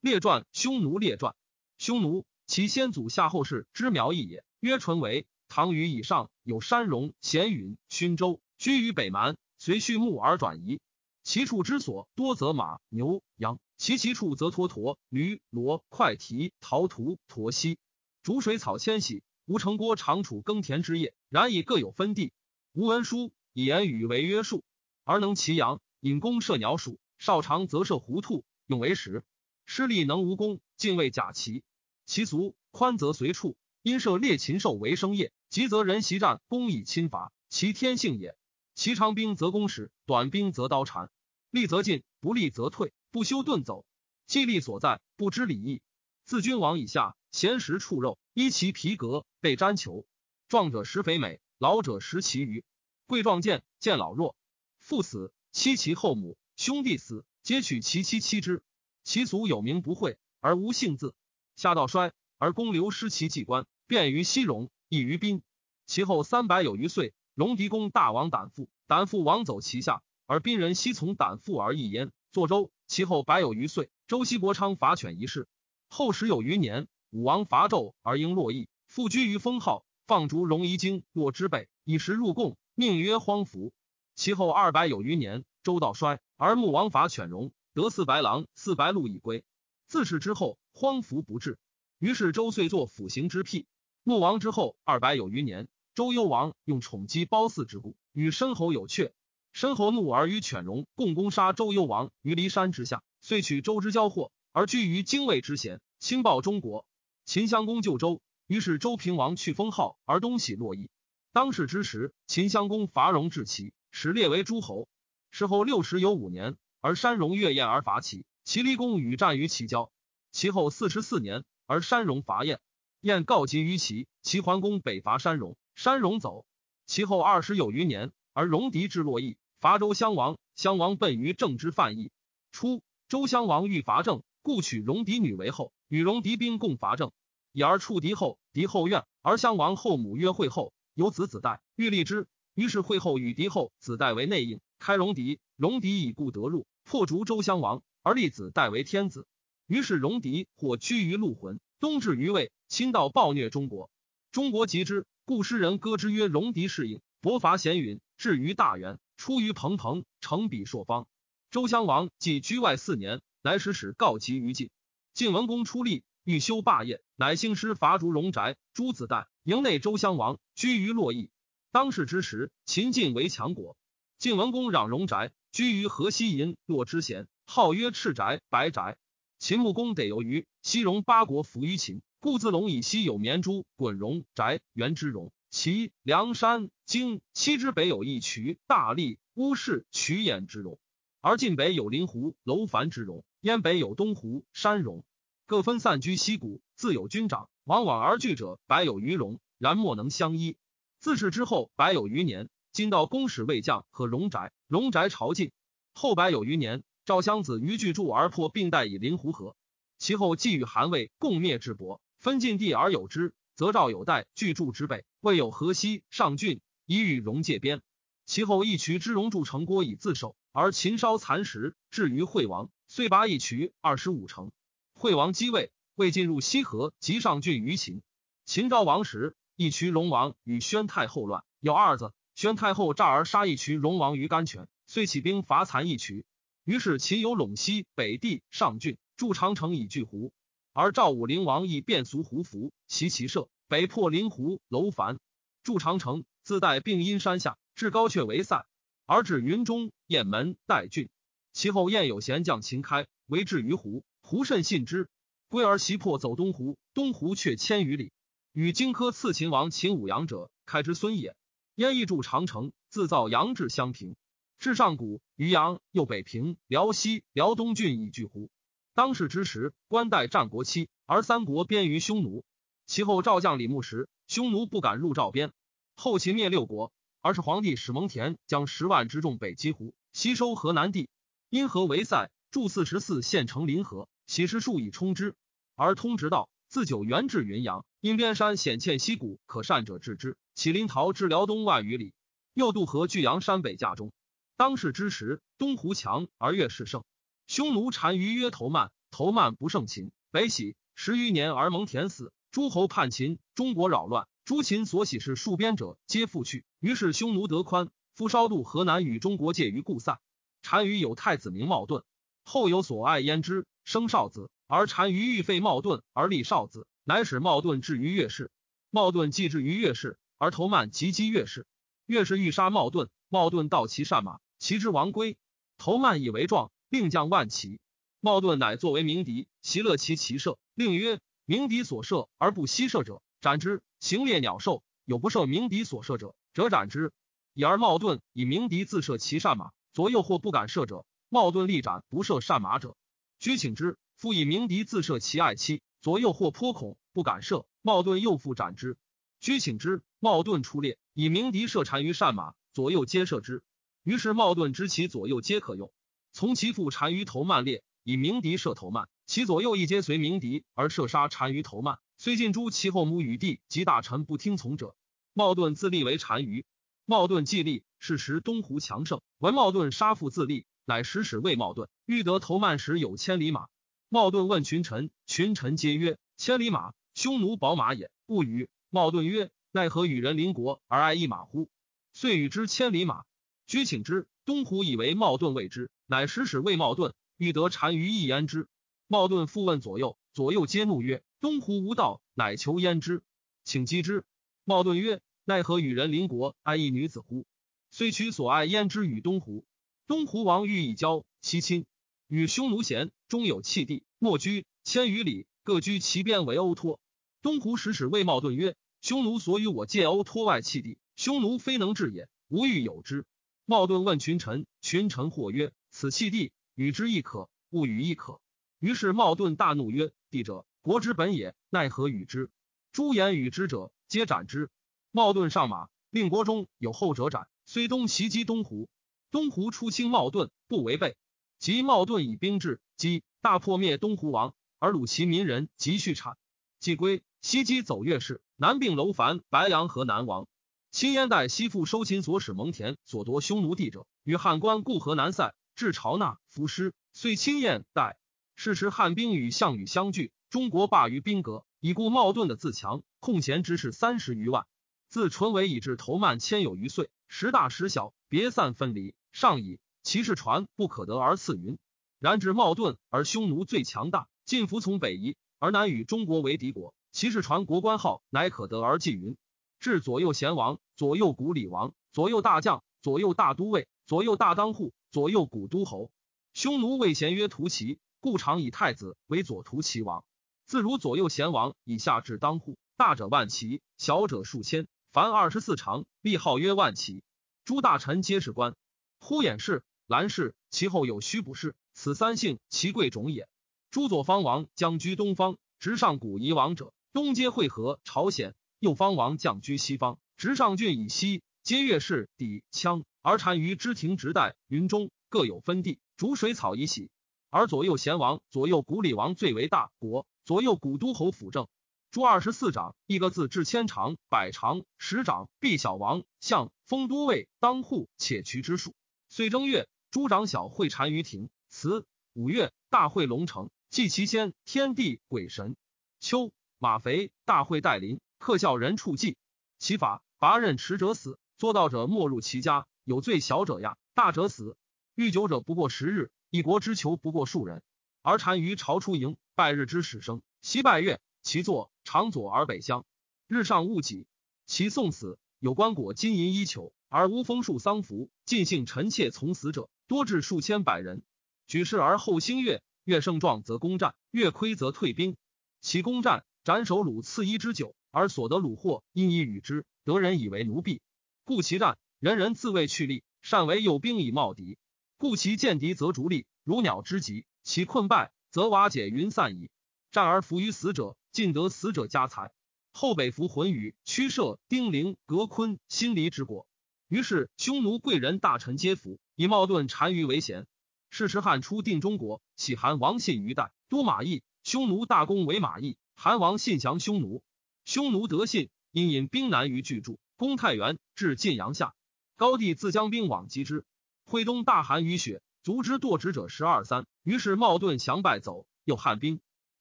列传匈奴列传，匈奴其先祖夏后氏之苗裔也，曰纯为。唐虞以上有山戎、咸允、勋州，居于北蛮，随畜牧而转移。其处之所多，则马、牛、羊；其其处则驼驼、驴、骡、快蹄、陶图、驼犀。逐水草迁徙，吴城郭常处耕田之业，然以各有分地。吴文书以言语为约束，而能骑羊，引弓射鸟鼠。少长则射狐兔，用为食。施力能无功，敬畏甲骑。其俗宽则随处，因射猎禽兽为生业。急则人袭战，攻以侵伐，其天性也。其长兵则攻矢，短兵则刀缠。利则进，不利则退，不修遁走。计力所在，不知礼义。自君王以下，咸食畜肉，衣其皮革，被毡裘。壮者食肥美，老者食其鱼。贵壮健，见老弱。父死，妻其后母；兄弟死，皆取其妻妻之。其俗有名不讳，而无姓字。夏道衰，而公刘失其祭官，便于西戎。异于宾，其后三百有余岁，戎狄公大王胆父，胆父王走其下，而宾人悉从胆父而易焉。作周，其后百有余岁，周西伯昌伐犬一事。后十有余年，武王伐纣而应洛邑，复居于封号，放逐戎夷京洛之北，以食入贡，命曰荒服。其后二百有余年，周道衰，而穆王伐犬戎，得四白狼、四白鹿以归。自是之后，荒服不至。于是周遂作辅刑之辟。穆王之后二百有余年，周幽王用宠姬褒姒之故，与申侯有阙。申侯怒而与犬戎共攻杀周幽王于骊山之下，遂取周之交祸，而居于京卫之贤，轻暴中国。秦襄公救周，于是周平王去封号而东徙洛邑。当世之时，秦襄公伐戎至齐，始列为诸侯。事后六十有五年，而山戎越燕而伐齐，齐离公与战于齐郊。其后四十四年，而山戎伐燕。燕告急于齐，齐桓公北伐山戎，山戎走。其后二十有余年，而戎狄至洛邑，伐周襄王。襄王奔于郑之范邑。初，周襄王欲伐郑，故取戎狄女为后，与戎狄兵共伐郑。以而触敌后，敌后怨，而襄王后母曰惠后，有子子代，欲立之。于是惠后与敌后子代为内应，开戎狄。戎狄以故得入，破逐周襄王，而立子代为天子。于是戎狄或居于陆浑，东至于魏。亲到暴虐中国，中国及之，故诗人歌之曰：“戎狄是应，伯伐咸允，至于大元，出于彭彭，成比朔方。”周襄王既居外四年，乃使使告急于晋。晋文公出力，欲修霸业，乃兴师伐逐戎宅。诸子代营内周襄王居于洛邑。当世之时，秦晋为强国。晋文公攘戎宅，居于河西银洛之贤，号曰赤宅、白宅。秦穆公得由于西戎八国服于秦。故自陇以西有绵珠、滚戎、翟、元之戎，其梁山、荆七之北有一渠、大利、乌氏、曲兖之戎，而晋北有临湖、楼烦之戎，燕北有东湖、山戎，各分散居西谷，自有军长，往往而聚者百有余戎，然莫能相依。自是之后百有余年，今到公使未将和荣宅，荣宅朝觐。后百有余年，赵襄子于巨柱而破并代以临湖河，其后既与韩魏共灭智伯。分晋地而有之，则赵有代巨柱之北，未有河西上郡，以与戎界边。其后一渠之戎筑城郭以自守，而秦烧残石，至于惠王，遂拔一渠二十五城。惠王继位，未进入西河及上郡于秦。秦昭王时，一渠戎王与宣太后乱，有二子。宣太后诈而杀一渠戎王于甘泉，遂起兵伐残一渠。于是秦有陇西北地上郡，筑长城以拒胡。而赵武灵王亦变俗胡服，袭其舍，北破临湖、楼烦，筑长城，自带并阴山下，至高阙为塞，而至云中、雁门、代郡。其后燕有贤将秦开，为至于湖，湖甚信之，归而袭破，走东湖，东湖却千余里。与荆轲刺秦王秦舞阳者，开之孙也。燕亦筑长城，自造阳至襄平，至上谷、渔阳，又北平、辽西、辽东郡以拒胡。当世之时，官代战国期，而三国边于匈奴。其后赵将李牧时，匈奴不敢入赵边。后秦灭六国，而是皇帝史蒙恬将十万之众北击胡，西收河南地。因河为塞，筑四十四县城临河，起师数以冲之。而通直道自九原至云阳，因边山险堑溪谷，可善者治之。起临洮至辽东万余里，又渡河据阳山北架中。当世之时，东湖强而越势盛。匈奴单于约头曼，头曼不胜秦，北喜十余年而蒙恬死。诸侯叛秦，中国扰乱。诸秦所喜事戍边者，皆复去。于是匈奴得宽，夫稍渡河南，与中国界于故塞。单于有太子名茂顿，后有所爱焉之，生少子。而单于欲废茂顿，而立少子，乃使茂顿至于越氏。茂顿既至于越氏，而头曼及击越氏。越氏欲杀茂盾，茂盾盗其善马，其之亡归。头曼以为状，令将万骑。茂盾乃作为鸣笛，袭乐其骑射，令曰。鸣笛所射而不息射者，斩之。行猎鸟兽，有不射鸣笛所射者，则斩之。以而茂盾以鸣笛自射其善马，左右或不敢射者，茂盾力斩不射善马者，居请之。复以鸣笛自射其爱妻，左右或颇恐不敢射，茂盾又复斩之。居请之。冒盾出猎，以鸣笛射单于善马，左右皆射之。于是冒盾知其左右皆可用，从其父单于头慢猎，以鸣笛射头慢。其左右一皆随鸣笛而射杀单于头曼，虽尽诛其后母与弟及大臣不听从者。冒盾自立为单于。冒盾既立，是时东胡强盛。闻冒盾杀父自立，乃使使魏冒盾，欲得头曼时有千里马。冒盾问群臣，群臣皆曰：千里马，匈奴宝马也，不与。茂盾曰：奈何与人邻国而爱一马乎？遂与之千里马。居请之。东胡以为茂盾未之，乃使使谓茂盾，欲得单于一焉之。茂盾复问左右，左右皆怒曰：“东胡无道，乃求焉之，请击之。”茂盾曰：“奈何与人邻国，爱一女子乎？虽取所爱焉之与东胡。东胡王欲以交其亲，与匈奴贤，终有弃地，莫居千余里，各居其边为欧托。东胡使使谓茂盾曰：‘匈奴所与我借欧托外弃地，匈奴非能治也，吾欲有之。’茂盾问群臣，群臣或曰：‘此弃地，与之亦可；勿与亦可。’于是茂盾大怒曰：“帝者，国之本也，奈何与之？诸言与之者，皆斩之。”茂盾上马，令国中有后者斩。虽东袭击东胡，东胡出清茂盾，不违背。及茂盾以兵至，击大破灭东胡王，而虏其民人及畜产。既归，西击走越氏，南并楼烦、白羊河南王。亲燕代西复收秦所使蒙恬所夺匈奴地者，与汉官固河南塞，至朝纳伏师，遂亲燕代。是时，汉兵与项羽相聚，中国罢于兵革，已故茂盾的自强，空闲之士三十余万。自淳为以至头曼千有余岁，时大时小，别散分离。上以骑士船不可得而次云。然至茂盾而匈奴最强大，尽服从北夷，而南与中国为敌国。骑士船国官号乃可得而记云。至左右贤王，左右古里王，左右大将，左右大都尉，左右大当户，左右古都侯。匈奴谓贤曰屠骑。故常以太子为左图齐王，自如左右贤王以下至当户，大者万骑，小者数千，凡二十四长，立号曰万骑。诸大臣皆是官。呼衍氏、兰氏，其后有虚不氏，此三姓其贵种也。诸左方王将居东方，直上古夷王者，东皆会合朝鲜；右方王将居西方，直上郡以西，皆越氏抵羌。而单于之庭直代云中各有分地，逐水草以喜。而左右贤王、左右古里王最为大国，左右古都侯辅政。诸二十四长，一个字至千长、百长、十长，必小王、相、封都尉、当户、且渠之数。岁正月，诸长小会单于庭。辞五月，大会龙城，祭其先天地鬼神。秋，马肥，大会代林，特效人处祭。其法拔刃持者死，作道者没入其家，有罪小者呀，大者死。遇酒者不过十日。一国之囚不过数人，而单于朝出营，拜日之始生，夕拜月，其坐长左而北乡，日上戊己，其送死有棺椁金银衣裘，而无封树丧服，尽兴臣妾从死者多至数千百人。举世而后兴月，月盛壮则攻战，月亏则退兵。其攻战斩首虏次一之久，而所得虏获因以与之，得人以为奴婢，故其战人人自卫去力，善为诱兵以冒敌。故其见敌则逐利，如鸟之疾；其困败，则瓦解云散矣。战而服于死者，尽得死者家财。后北服浑宇、驱射、丁零、革昆、辛离之国。于是匈奴贵人大臣皆服，以茂盾单于为贤。是时汉初定中国，起韩王信于代，都马邑。匈奴大公为马邑，韩王信降匈奴。匈奴得信，因引兵南于巨柱，攻太原，至晋阳下。高帝自将兵往击之。挥东大寒雨雪，足之堕之者十二三。于是茂盾降败走，又汉兵。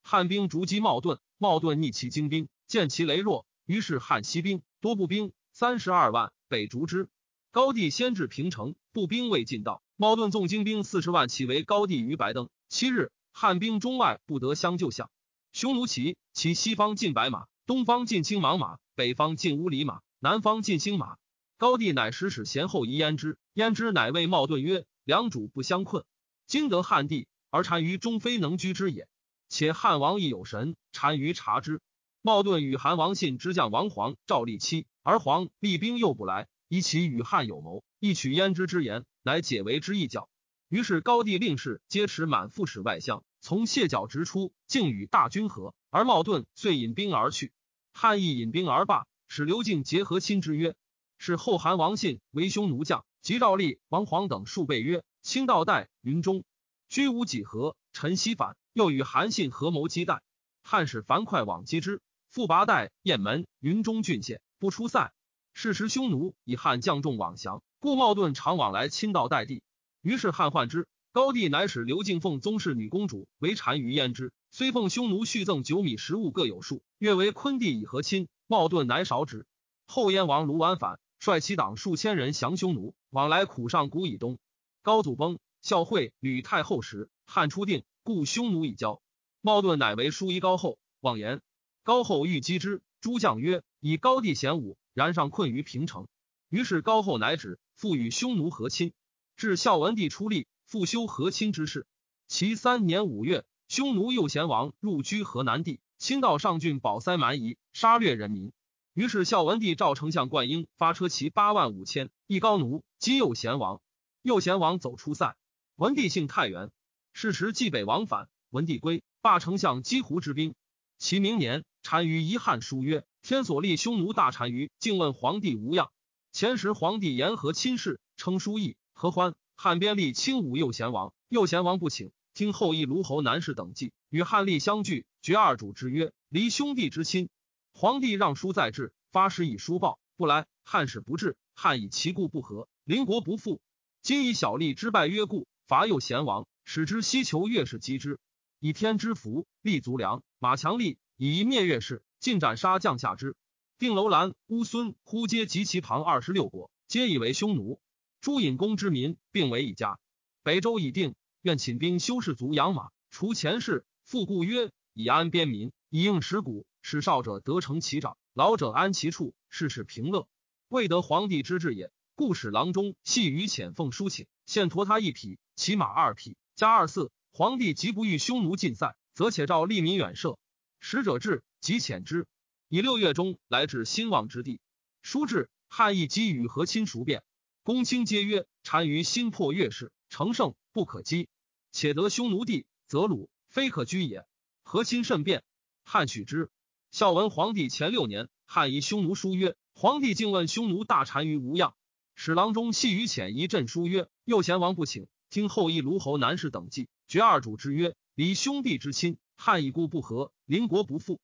汉兵逐击茂顿，茂顿逆其精兵，见其羸弱，于是汉西兵多步兵三十二万，北逐之。高帝先至平城，步兵未尽到，茂顿纵精兵四十万，起为高帝于白登。七日，汉兵中外不得相救相。匈奴骑，其西方进白马，东方进青芒马，北方进乌里马，南方进兴马。高帝乃使使贤后疑焉之，焉之乃谓茂顿曰：“两主不相困，今得汉地，而单于终非能居之也。”且汉王亦有神，单于察之。茂盾与韩王信之将王黄、赵立期，而黄厉兵又不来，以其与汉有谋，一取焉之之言，乃解为之一教。于是高帝令士皆持满腹使外相，从谢角直出，竟与大军合。而茂盾遂引兵而去。汉亦引兵而罢，使刘敬结合亲之曰：“是后韩王信为匈奴将，及赵立、王黄等数倍曰：‘卿道代云中，居无几何，臣西反。’”又与韩信合谋击代，汉使樊哙往击之，复拔代、雁门、云中郡县，不出塞。是时匈奴以汉将众往降，故茂顿常往来亲到代地。于是汉患之，高帝乃使刘敬奉宗室女公主为单于焉之，虽奉匈奴续赠九米食物各有数，越为昆帝以和亲，茂盾乃少止。后燕王卢绾反，率其党数千人降匈奴，往来苦上谷以东。高祖崩，孝惠吕太后时，汉初定。故匈奴已交，茂顿乃为书夷高后，妄言高后欲击之。诸将曰：“以高帝贤武，然上困于平城。”于是高后乃止，复与匈奴和亲。至孝文帝出力，复修和亲之事。其三年五月，匈奴右贤王入居河南地，亲到上郡，保塞蛮夷，杀掠人民。于是孝文帝召丞相灌婴发车骑八万五千，一高奴击右贤王。右贤王走出塞。文帝幸太原。是时，冀北王反，文帝归，罢丞相击胡之兵。其明年，单于遗汉书曰：“天所立匈奴大单于，竟问皇帝无恙。”前时皇帝言和亲事，称书议何欢。汉边立轻武右贤王，右贤王不请，听后裔卢侯南氏等计，与汉立相拒，绝二主之约，离兄弟之亲。皇帝让书在制，发誓以书报，不来。汉使不至，汉以其故不和，邻国不复。今以小吏之败约故，伐右贤王。使之西求越氏击之，以天之福，立足良，马强力，以一灭越氏，尽斩杀将下之。定楼兰、乌孙、呼皆及其旁二十六国，皆以为匈奴。诸隐公之民，并为一家。北周已定，愿请兵修士卒养马，除前事。复故曰：以安边民，以应食谷，使少者得成其长，老者安其处，事事平乐。未得皇帝之志也，故使郎中系于遣奉书请，现驮他一匹，骑马二匹。加二四，皇帝即不欲匈奴尽塞，则且召利民远射。使者至，即遣之。以六月中来至兴旺之地。书至，汉义基与和亲熟变。公卿皆曰：单于心破越氏，乘胜不可击。且得匈奴地，则鲁非可居也。和亲甚变，汉许之。孝文皇帝前六年，汉遗匈奴书曰：皇帝竟问匈奴大单于无恙。使郎中细于遣一朕书曰：右贤王不请。听后裔卢侯南氏等计，绝二主之约，离兄弟之亲。汉以故不和，邻国不复。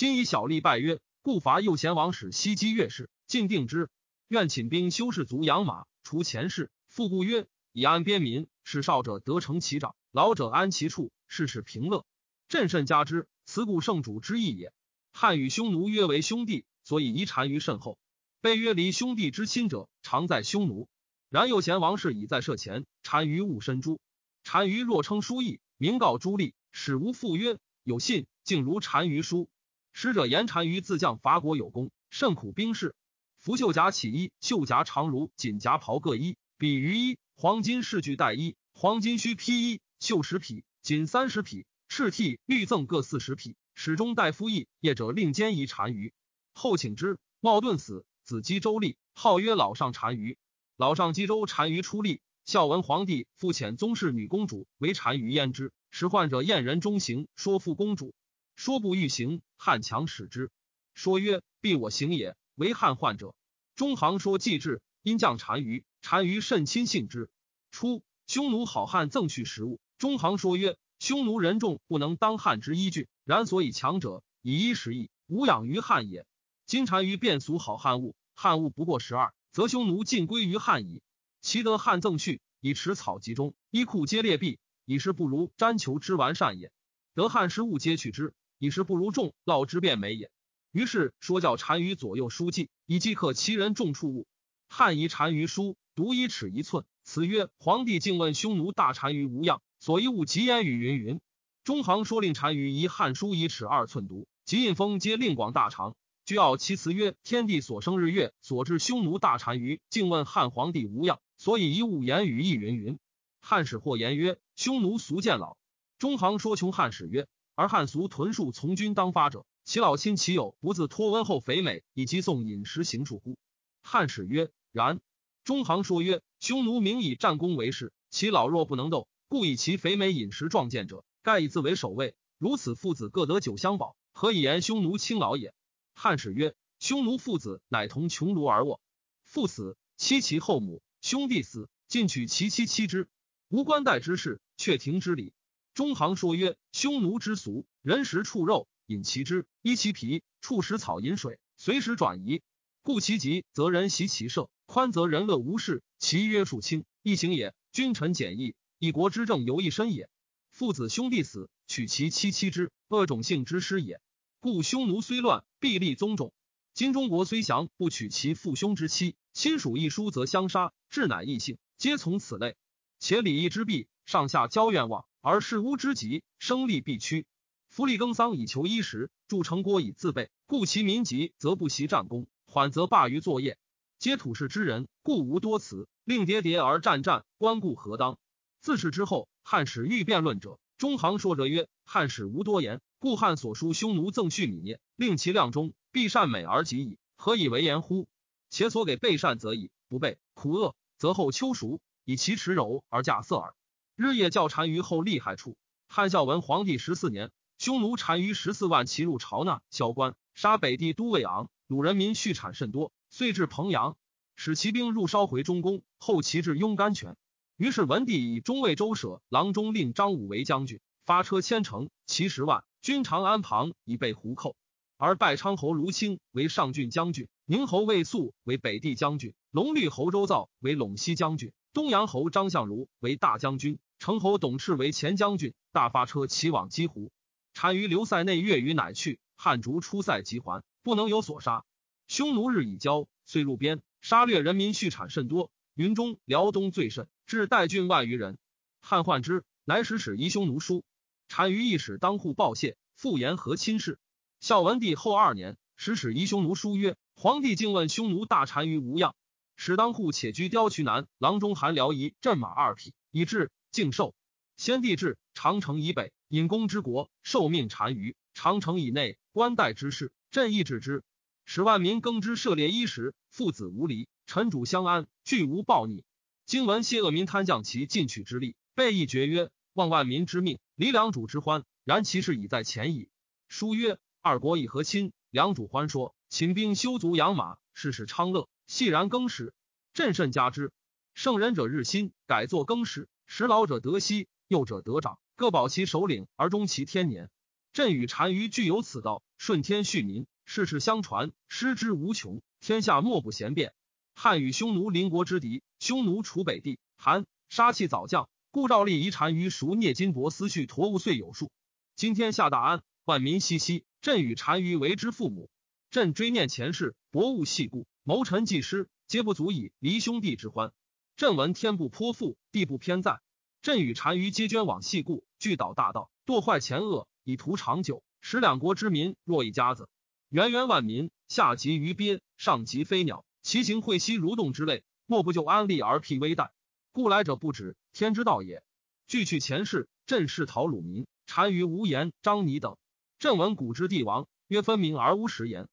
今以小利拜曰，故伐右贤王使西击越氏，尽定之。愿请兵修士卒养马，除前事。复故曰：以安边民，使少者得成其长，老者安其处，事事平乐。朕甚加之，此故圣主之意也。汉与匈奴约为兄弟，所以遗单于甚厚。被约离兄弟之亲者，常在匈奴。然右贤王氏已在舍前，单于勿身诛。单于若称书意，明告诸吏，使无复曰有信，竟如单于书。使者言单于自将伐国有功，甚苦兵士。拂袖甲起衣，袖甲长如锦夹袍各一，比于一。黄金饰具带一，黄金须披衣，袖十匹，锦三十匹，赤替绿赠各四十匹。始终大夫役，业者令监夷单于。后请之，茂顿死，子姬周立，号曰老上单于。老上冀州单于出立，孝文皇帝复遣宗室女公主为单于焉之，使患者燕人中行，说服公主，说不欲行，汉强使之，说曰：“必我行也。”为汉患者，中行说既至，因降单于，单于甚亲信之。初，匈奴好汉赠去食物，中行说曰：“匈奴人众不能当汉之依据，然所以强者以衣食邑，无养于汉也。今单于变俗好汉物，汉物不过十二。”则匈奴尽归于汉矣。其得汉赠去，以持草集中，衣裤皆裂壁，以是不如毡裘之完善也。得汉时务皆去之，以时不如众烙之变美也。于是说教单于左右书记，以即刻其人众处物。汉遗单于书，独一尺一寸。此曰：皇帝竟问匈奴大单于无恙，所以物及言语云云。中行说令单于以汉书一尺二寸读，及印封皆令广大长。居傲其辞曰：天地所生日月，所至匈奴大单于，竟问汉皇帝无恙，所以一物言语亦云云。汉使或言曰：匈奴俗见老。中行说穷汉使曰：而汉俗屯戍从军当发者。其老亲其友不自托温厚肥美以及送饮食行处乎？汉使曰：然。中行说曰：匈奴名以战功为事，其老弱不能斗，故以其肥美饮食壮健者，盖以自为首位。如此父子各得酒相保，何以言匈奴轻老也？汉使曰：匈奴父子乃同穷庐而卧，父死，妻其后母；兄弟死，尽取其妻妻之，无关待之事，却庭之礼。中行说曰：匈奴之俗，人食畜肉。饮其汁，衣其皮，畜食草，饮水，随时转移。故其急则人袭其舍，宽则人乐无事。其约束轻，易行也。君臣简易，一国之政由一身也。父子兄弟死，取其妻妻之，恶种性之师也。故匈奴虽乱，必立宗种。今中国虽降，不取其父兄之妻，亲属一疏则相杀，至乃异姓，皆从此类。且礼义之弊，上下交愿望，而事巫之急，生利必趋。弗利耕桑以求衣食，筑城郭以自备，故其民急则不习战功，缓则罢于作业。皆土士之人，故无多辞，令迭迭而战战，关顾何当？自是之后，汉使欲辩论者，中行说者曰：汉使无多言，故汉所书匈奴赠序米涅，令其量中，必善美而及矣。何以为言乎？且所给备善则已，不备苦恶，则后秋熟，以其持柔而驾色耳。日夜教单于后厉害处。汉孝文皇帝十四年。匈奴单于十四万骑入朝纳，萧关杀北地都尉昂，鲁人民畜产甚多，遂至彭阳，使骑兵入烧回中宫，后骑至雍甘泉。于是文帝以中尉周舍郎中令张武为将军，发车千乘，骑十万，军长安旁以备胡寇。而拜昌侯卢清为上郡将军，宁侯魏肃为北地将军，龙绿侯周造为陇西将军，东阳侯张相如为大将军，成侯董赤为前将军，大发车骑往击胡。单于留塞内月余，乃去。汉卒出塞即还，不能有所杀。匈奴日以交，遂入边，杀掠人民，畜产甚多。云中、辽东最甚，至代郡万余人。汉患之，乃使使夷匈奴书。单于一使当户报谢，复言和亲事。孝文帝后二年，使使夷匈奴书曰：“皇帝竟问匈奴大单于无恙，使当户且居雕渠南郎中韩辽夷镇马二匹，以至敬寿。先帝至长城以北。”引公之国，受命单于；长城以内，官代之事，朕亦治之。使万民耕之，涉猎衣食，父子无离，臣主相安，俱无暴逆。今闻谢恶民贪将其进取之力，备议决曰：望万民之命，离良主之欢。然其事已在前矣。书曰：二国以和亲，良主欢说，请兵修足养马，事事昌乐。细然更始，朕甚加之。圣人者日新，改作更始，使老者得息，幼者得长。各保其首领而终其天年。朕与单于具有此道，顺天恤民，世世相传，失之无穷。天下莫不贤辩。汉与匈奴邻国之敌，匈奴楚北地，韩杀气早降，故赵立遗单于熟聂金帛思绪驼物岁有数。今天下大安，万民熙熙。朕与单于为之父母。朕追念前世，薄物细故，谋臣计师，皆不足以离兄弟之欢。朕闻天不颇富，地不偏在。朕与单于皆捐往细故，俱导大道，堕坏前恶，以图长久，使两国之民若一家子。源源万民，下及鱼鳖，上及飞鸟，其行会息蠕动之类，莫不就安利而辟危殆。故来者不止，天之道也。俱去前世，朕是讨鲁民，单于无言，张拟等。朕闻古之帝王，曰分明而无实言。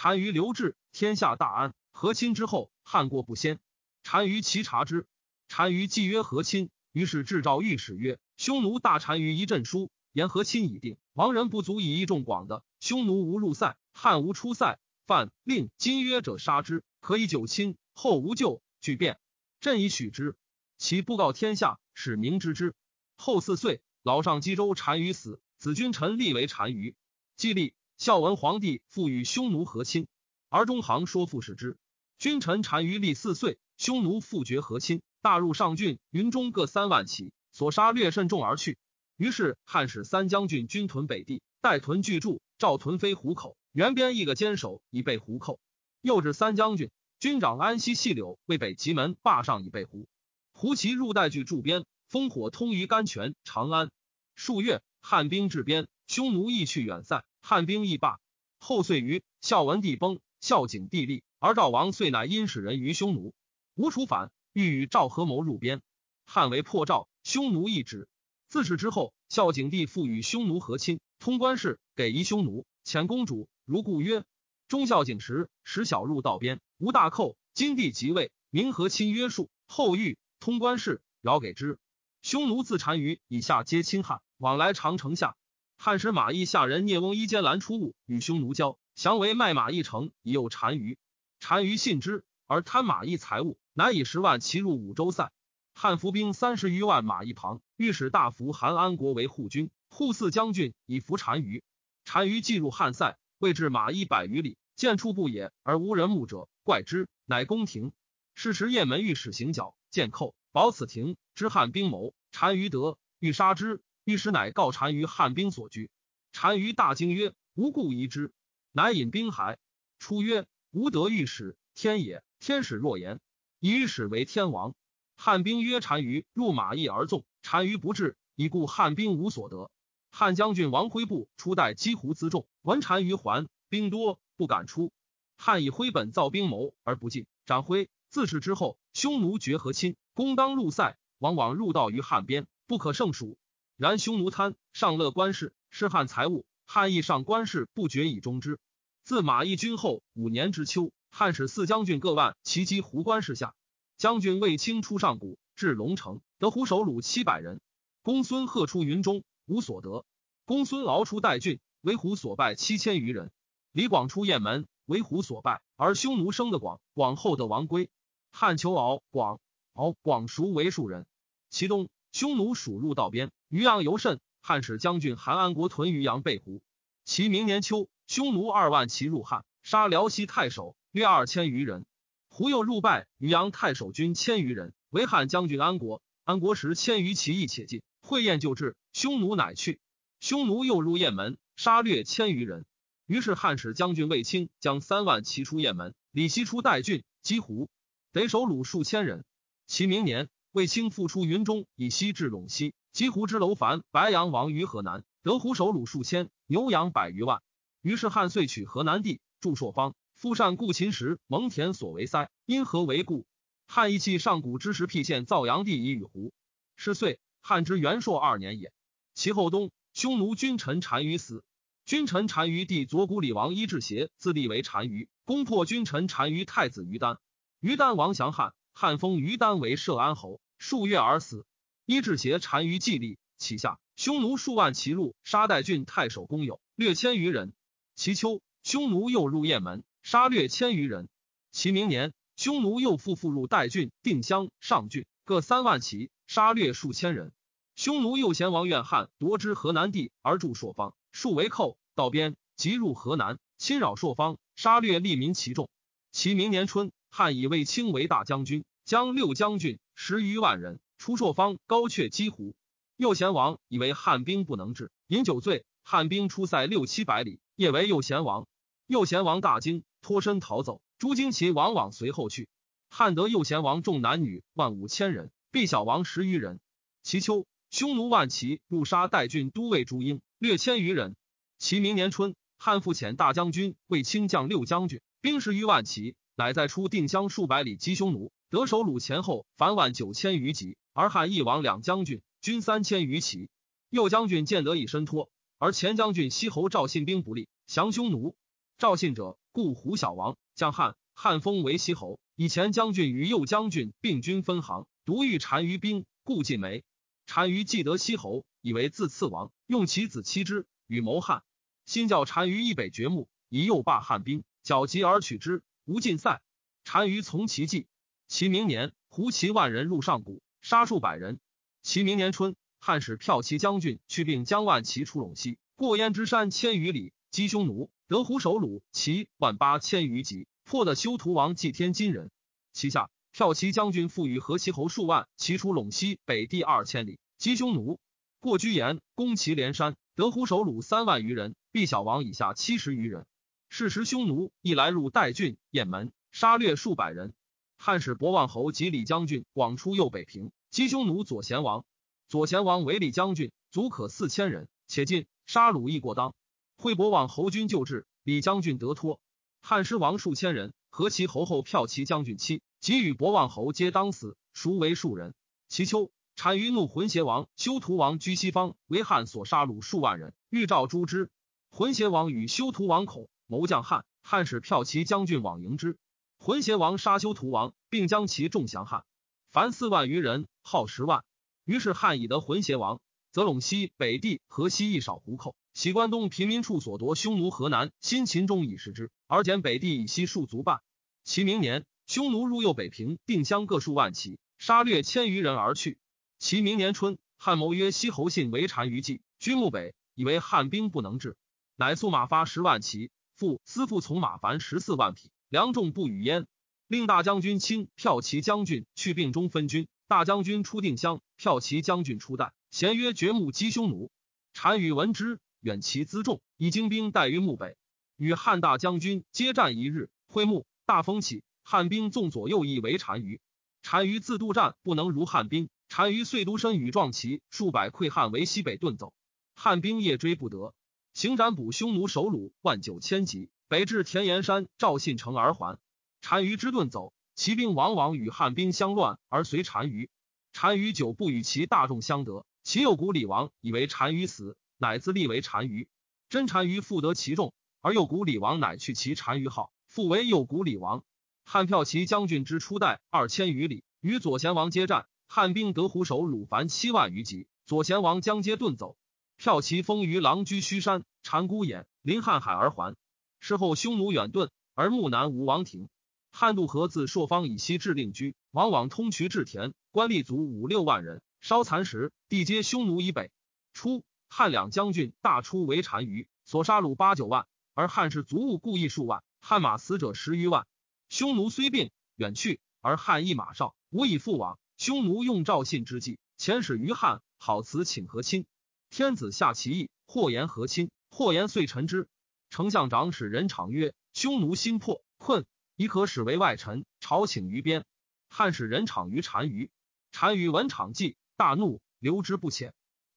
单于留置，天下大安。和亲之后，汉过不先。单于其察之，单于既曰和亲。于是制诏御史曰：“匈奴大单于一阵书，言和亲已定，亡人不足以一众广的。匈奴无入塞，汉无出塞，犯令今约者杀之，可以久亲。后无救，具变。朕以许之。其布告天下，使明知之。后四岁，老上冀州单于死，子君臣立为单于。既立，孝文皇帝复与匈奴和亲，而中行说复使之。君臣单于立四岁，匈奴复绝和亲。”大入上郡，云中各三万骑，所杀略甚众而去。于是汉使三将军军屯北地，带屯巨筑，赵屯飞虎口，原边一个坚守，以备胡寇。又至三将军军长安西细柳为北极门霸上以备胡。胡骑入代据驻边，烽火通于甘泉、长安。数月，汉兵至边，匈奴亦去远塞，汉兵亦罢。后遂于孝文帝崩，孝景帝立，而赵王遂乃因使人于匈奴。吴楚反，欲与赵合谋入边，汉为破赵，匈奴亦止。自此之后，孝景帝复与匈奴和亲，通关事，给夷匈奴，遣公主如故曰：忠孝景时，使小入道边，无大寇。今帝即位，明和亲约束，后遇。通关事，饶给之。匈奴自单于以下皆亲汉，往来长城下。汉使马邑下人聂翁一间拦出物，与匈奴交，降为卖马邑城，以诱单于。单于信之，而贪马邑财物，乃以十万骑入五州塞。汉伏兵三十余万马邑旁，御史大夫韩安国为护军，护四将军以伏单于。单于既入汉塞，未至马邑百余里，见处不也，而无人目者，怪之，乃宫廷。是时雁门御史行脚。见寇，保此亭知汉兵谋，单于得，欲杀之。御史乃告单于汉兵所居。单于大惊曰：“无故疑之。”乃引兵还。出曰：“吾得御史，天也。天使若言，以御史为天王。”汉兵曰：“单于入马邑而纵，单于不至，以故汉兵无所得。”汉将军王辉部初代积胡辎重，闻单于还，兵多，不敢出。汉以徽本造兵谋而不进，斩辉。自是之后，匈奴绝和亲，攻当入塞，往往入道于汉边，不可胜数。然匈奴贪上乐官事，失汉财物，汉亦上官事，不绝以终之。自马邑军后五年之秋，汉使四将军各万齐击胡关市下。将军卫青出上谷，至龙城，得胡首虏七百人。公孙贺出云中，无所得。公孙敖出代郡，为胡所败七千余人。李广出雁门，为胡所败，而匈奴生的广，广后的王归。汉求敖广，敖广熟为庶人。其东，匈奴属入道边，渔阳尤甚。汉使将军韩安国屯渔阳备胡。其明年秋，匈奴二万骑入汉，杀辽西太守约二千余人。胡又入败渔阳太守军千余人，为汉将军安国。安国时千余骑亦且进，会宴就至，匈奴乃去。匈奴又入雁门，杀掠千余人。于是汉使将军卫青将三万骑出雁门，李希出代郡，击胡。得首虏数千人。其明年，卫青复出云中，以西至陇西，击胡之楼烦、白羊王于河南，得胡首虏数千，牛羊百余万。于是汉遂取河南地，筑朔方。夫善故秦时，蒙恬所为塞，因何为故？汉义弃上古之时，辟县造阳地以与胡。是岁，汉之元朔二年也。其后冬，匈奴君臣单于死。君臣单于弟左谷里王伊稚邪自立为单于，攻破君臣单于太子于丹。于丹王降汉，汉封于丹为摄安侯，数月而死。伊稚邪单于既立，起下匈奴数万骑入，杀代郡太守公有，略千余人。其秋，匈奴又入雁门，杀掠千余人。其明年，匈奴又复复入代郡、定襄、上郡，各三万骑，杀掠数千人。匈奴右贤王怨汉夺之河南地，而筑朔方，数为寇，道边，即入河南，侵扰朔方，杀掠利民其众。其明年春。汉以卫青为大将军，将六将军十余万人出朔方，高阙击胡。右贤王以为汉兵不能治，饮酒醉，汉兵出塞六七百里，夜为右贤王。右贤王大惊，脱身逃走。诸荆骑往往随后去。汉得右贤王众男女万五千人，毕小王十余人。其秋，匈奴万骑入杀代郡都尉朱英，略千余人。其明年春，汉复遣大将军卫青将六将军，兵十余万骑。乃在出定襄数百里击匈奴，得首虏前后凡万九千余级，而汉一王两将军军三千余骑。右将军见得以身脱，而前将军西侯赵信兵不利，降匈奴。赵信者，故胡小王，将汉，汉封为西侯。以前将军与右将军并军分行，独遇单于兵，故尽没。单于既得西侯，以为自次王，用其子妻之，与谋汉。新教单于以北掘墓，以右罢汉兵，剿集而取之。无尽塞，单于从其计。其明年，胡骑万人入上谷，杀数百人。其明年春，汉使骠骑将军去并将万骑出陇西，过燕之山千余里，击匈奴，得胡首虏骑万八千余级，破的修图王祭天金人。其下，骠骑将军复与河西侯数万骑出陇西北地二千里，击匈奴。过居延，攻祁连山，得胡首虏三万余人，毕小王以下七十余人。是时匈奴亦来入代郡、雁门，杀掠数百人。汉使博望侯及李将军广出右北平，击匈奴左贤王。左贤王为李将军，足可四千人，且进杀虏亦过当。惠博望侯军救治，李将军得脱。汉师王数千人，何其侯后骠骑将军妻，及与博望侯皆当死，孰为庶人。其秋，单于怒浑邪王、修图王居西方，为汉所杀戮数万人，欲召诛之。浑邪王与修图王恐，谋将汉。汉使骠骑将军往迎之。浑邪王杀修图王，并将其众降汉，凡四万余人，号十万。于是汉以得浑邪王，则陇西北地、河西一少胡寇。喜关东平民处所夺匈奴河南、新秦中以食之，而减北地以西数足半。其明年，匈奴入右北平，定襄各数万骑，杀掠千余人而去。其明年春，汉谋曰西侯信为单于计，居墓北，以为汉兵不能治，乃速马发十万骑，复私复从马凡十四万匹，粮众不与焉。令大将军亲骠骑将军去并中分军，大将军出定襄，骠骑将军出代，咸曰掘墓击匈奴。单于闻之。远其辎重，以精兵待于墓北，与汉大将军接战一日，会幕大风起，汉兵纵左右翼围单于，单于自渡战不能如汉兵，单于遂独身与壮骑数百溃汉为西北遁走，汉兵夜追不得，行斩捕匈奴首虏万九千级，北至田岩山赵信城而还。单于之遁走，骑兵往往与汉兵相乱而随单于，单于久不与其大众相得，其右谷李王以为单于死。乃自立为单于，真单于复得其众，而右谷李王乃去其单于号，复为右谷李王。汉骠骑将军之初代二千余里，与左贤王接战，汉兵得胡首虏凡七万余级，左贤王将皆遁走。骠骑封于狼居胥山，单孤眼临瀚海而还。事后匈奴远遁，而木南无王庭。汉渡河自朔方以西至令居，往往通衢至田，官吏卒五六万人。烧残时，地接匈奴以北。初。汉两将军大出为单于，所杀虏八九万，而汉士卒物故意数万，汉马死者十余万。匈奴虽病远去，而汉亦马少，无以复往。匈奴用赵信之计，遣使于汉，好辞请和亲。天子下其意，或言和亲，或言遂臣之。丞相长史人常曰：匈奴心破困，已可使为外臣，朝请于边。汉使人场于单于，单于闻场计，大怒，留之不遣。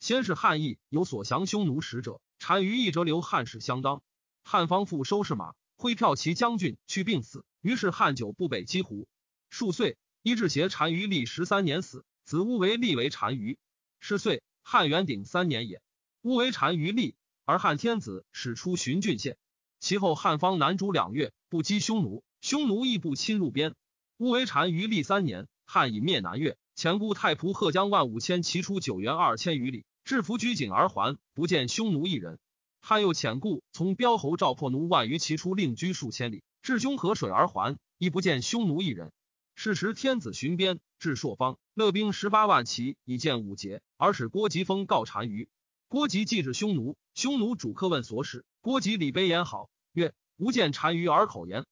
先是汉义有所降匈奴使者，单于一折留汉使相当。汉方复收拾马，挥票骑将军去病死。于是汉久不北击胡。数岁，伊至邪单于历十三年死，子乌为立为单于。是岁，汉元鼎三年也。乌为单于立，而汉天子使出寻郡县。其后汉方南诸两月，不击匈奴，匈奴亦不侵入边。乌为单于立三年，汉以灭南越，前故太仆贺将万五千骑出九原二千余里。制服拘谨而还，不见匈奴一人。汉又遣故从彪侯赵破奴万余骑出，令居数千里，至凶河水而还，亦不见匈奴一人。是时天子巡边，至朔方，勒兵十八万骑以见武节，而使郭吉封告单于。郭吉既至匈奴，匈奴主客问所使，郭吉礼卑言好，曰：“吾见单于而口言。”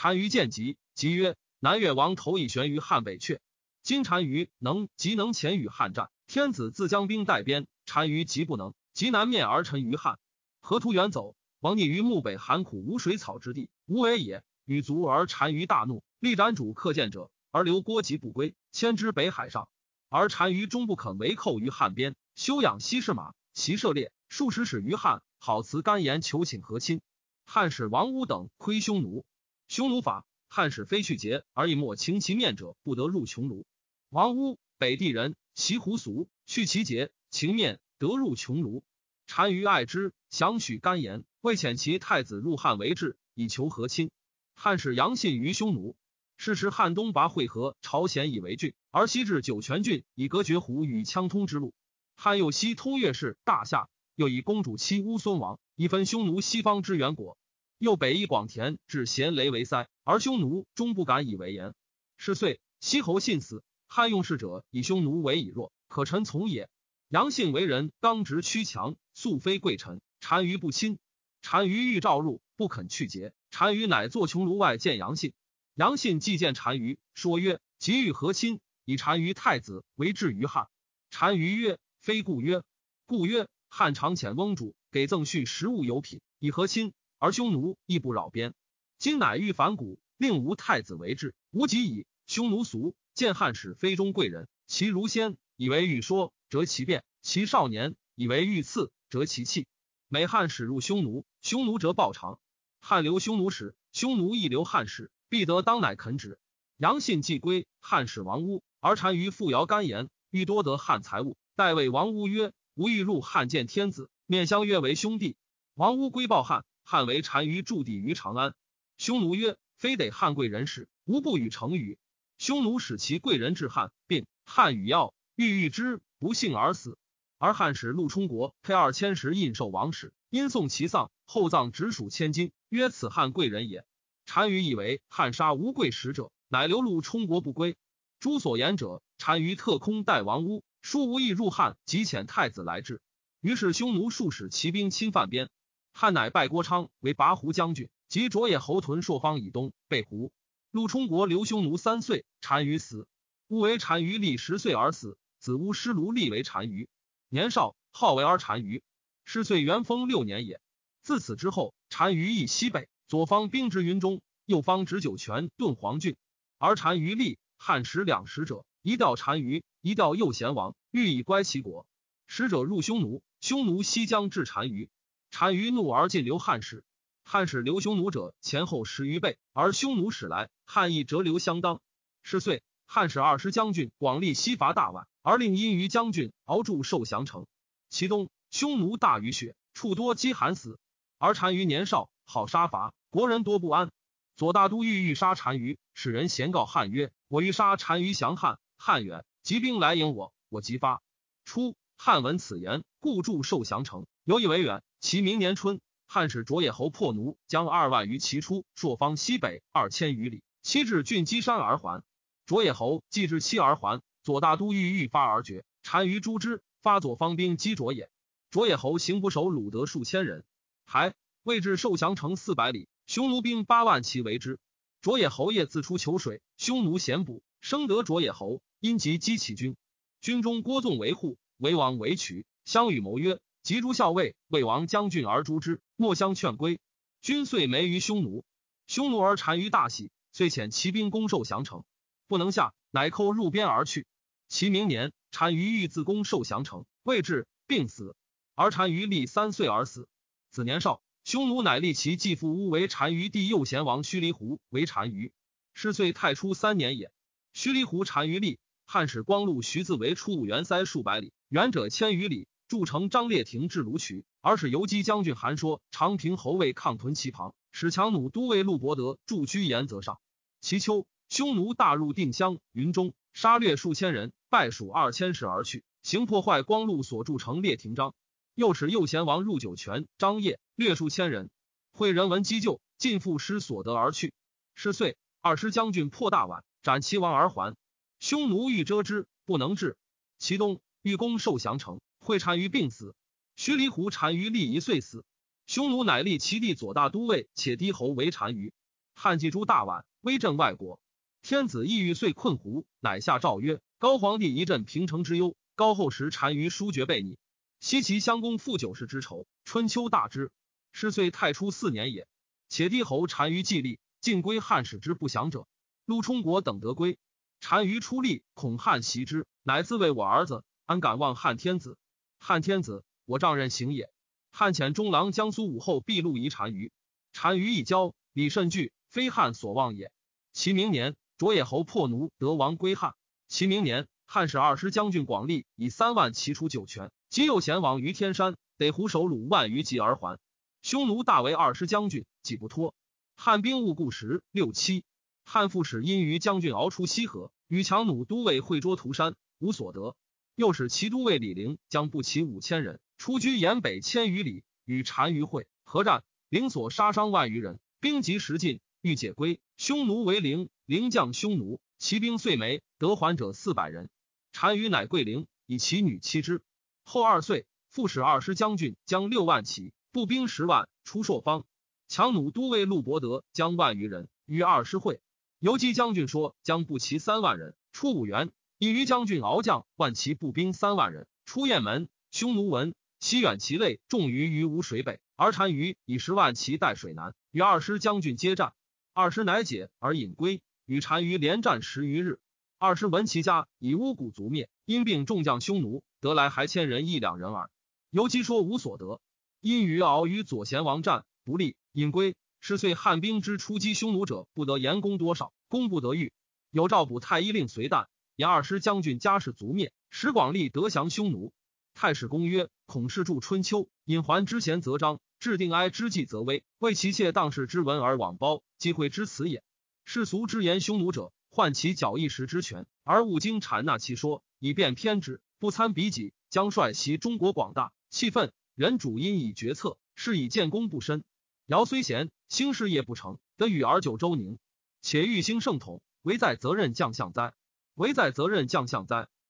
单于见吉，吉曰：“南越王头已悬于汉北阙，今单于能即能前与汉战，天子自将兵带边。”单于即不能，即南面而臣于汉。河图远走，王逆于墓北寒苦无水草之地，无为也。与卒而单于大怒，力斩主克见者，而留郭吉不归，迁之北海上。而单于终不肯为寇于汉边，休养西市马，骑射猎，数十尺于汉，好辞干言求请和亲。汉使王屋等窥匈奴，匈奴法，汉使非去节而以莫情其面者，不得入匈奴。王屋北地人，其胡俗，去其节。情面得入穷庐，单于爱之，想许干言，为遣其太子入汉为质，以求和亲。汉使杨信于匈奴。是时汉东拔会合朝鲜以为郡，而西至酒泉郡，以隔绝湖与羌通之路。汉又西通越氏大夏，又以公主妻乌孙王，以分匈奴西方之远国。又北以广田至咸雷为塞，而匈奴终不敢以为言。是岁，西侯信死，汉用事者以匈奴为以弱，可臣从也。杨信为人刚直屈强，素非贵臣。单于不亲，单于欲召入，不肯去节。单于乃坐穹庐外见杨信。杨信既见单于，说曰：“即欲和亲，以单于太子为质于汉。”单于曰：“非故曰。”故曰：汉常遣翁主给赠序食物有品，以和亲，而匈奴亦不扰边。今乃欲反古，令吾太子为质，无及矣。匈奴俗见汉使非中贵人，其如先以为欲说，折其变；其少年以为欲刺，折其气。每汉使入匈奴，匈奴则报偿。汉留匈奴使，匈奴亦留汉使，必得当乃肯止。杨信既归，汉使王屋，而单于复谣干言，欲多得汉财物。代谓王屋曰：“吾欲入汉见天子，面相约为兄弟。”王屋归报汉，汉为单于驻地于长安。匈奴曰：“非得汉贵人使，吾不与成语。”匈奴使其贵人至汉，并汉与药，欲欲之，不幸而死。而汉使陆冲国配二千石印绶王室，因送其丧，厚葬直属千金，曰：“此汉贵人也。”单于以为汉杀无贵使者，乃流露冲国不归。诸所言者，单于特空待王屋，殊无意入汉，即遣太子来至。于是匈奴数使骑兵侵犯边，汉乃拜郭昌为拔胡将军，及卓野侯屯朔方以东，被胡。陆冲国留匈奴三岁，单于死。乌为单于立十岁而死，子乌师卢立为单于。年少，号为儿单于。是岁元丰六年也。自此之后，单于易西北，左方兵执云中，右方执酒泉、顿黄郡。而单于立，汉使两使者，一调单于，一调右贤王，欲以乖其国。使者入匈奴，匈奴西将至单于，单于怒而进留汉使。汉使留匈奴者前后十余倍，而匈奴使来，汉亦折留相当。是岁，汉使二师将军广利西伐大宛，而令殷于将军敖筑受降城。其东，匈奴大于雪，处多饥寒死。而单于年少，好杀伐，国人多不安。左大都欲欲杀单于，使人咸告汉曰：“我欲杀单于降汉。”汉远，即兵来迎我，我即发。初，汉闻此言，故筑受降城，有以为远。其明年春。汉使卓野侯破奴，将二万余骑出朔方西北二千余里，七至郡基山而还。卓野侯既至期而还，左大都尉欲发而绝，单于诛之，发左方兵击卓也。卓野侯行不守鲁得数千人，还未至受降城四百里，匈奴兵八万骑围之。卓野侯夜自出求水，匈奴咸捕，生得卓野侯，因即击其军。军中郭纵为护，为王为渠，相与谋曰。及诸校尉，魏王将军而诛之，莫相劝归。君遂没于匈奴，匈奴而单于大喜，遂遣骑兵攻受降城，不能下，乃寇入边而去。其明年，单于欲自攻受降城，未至，病死。而单于立三岁而死。子年少，匈奴乃立其继父乌为单于弟右贤王须离胡为单于。是岁太初三年也。须离胡单于立，汉使光禄徐自为出武元塞数百里，远者千余里。筑城张烈亭至卢渠，而使游击将军韩说、长平侯卫抗屯其旁，使强弩都尉陆伯德驻居延泽上。其秋，匈奴大入定襄、云中，杀掠数千人，败蜀二千石而去，行破坏光禄所筑城列亭章。又使右贤王入酒泉、张掖，掠数千人。会人闻击救，尽复失所得而去。是岁，二师将军破大宛，斩齐王而还。匈奴欲遮之，不能至。其东，欲攻受降城。会单于病死，须离胡单于立一岁死。匈奴乃立其弟左大都尉且低侯为单于。汉既诛大宛，威震外国。天子意欲遂困胡，乃下诏曰：高皇帝一镇平城之忧。高后时单于书绝被逆，西齐相公负九世之仇。春秋大之，是岁太初四年也。且低侯单于既立，尽归汉使之不祥者，陆冲国等得归。单于出力，恐汉袭之，乃自谓我儿子，安敢忘汉天子？汉天子，我丈任行也。汉遣中郎江苏武后毕禄仪单于，单于一交，李甚惧，非汉所望也。其明年，卓野侯破奴，得王归汉。其明年，汉使二师将军广利以三万骑出酒泉，即右贤往于天山，得胡守虏万余骑而还。匈奴大为二师将军，己不脱。汉兵务固时六七。汉副使因于将军敖出西河，与强弩都尉会捉涂山，无所得。又使骑都尉李陵将步骑五千人出居延北千余里，与单于会合战，陵所杀伤万余人，兵及时尽，欲解归。匈奴为陵，陵将匈奴，骑兵遂没，得还者四百人。单于乃贵陵，以其女妻之。后二岁，副使二师将军将六万骑，步兵十万出朔方。强弩都尉陆伯德将万余人与二师会。游击将军说将步骑三万人出五原。以于将军敖将万骑步兵三万人出雁门，匈奴闻西远其类，重于于无水北，而单于以十万骑带水南，与二师将军接战。二师乃解而引归，与单于连战十余日。二师闻其家以巫蛊族灭，因病众将匈奴，得来还千人一两人耳。尤其说无所得，因于敖与左贤王战不利，引归。是岁汉兵之出击匈奴者，不得言功多少，功不得御。有诏补太医令随旦，言二师将军家世族灭，使广利得降匈奴。太史公曰：孔氏著《春秋》，引还之贤则章，制定哀之计则危，为其妾当世之文而罔褒，机会之辞也。世俗之言匈奴者，患其矫一时之权，而勿经阐纳其说，以便偏执，不参彼己，将率袭中国广大，气愤人主因以决策，是以建功不深。尧虽贤，兴事业不成，得与而九州宁，且欲兴盛统，唯在责任将相哉？唯在责任将相哉？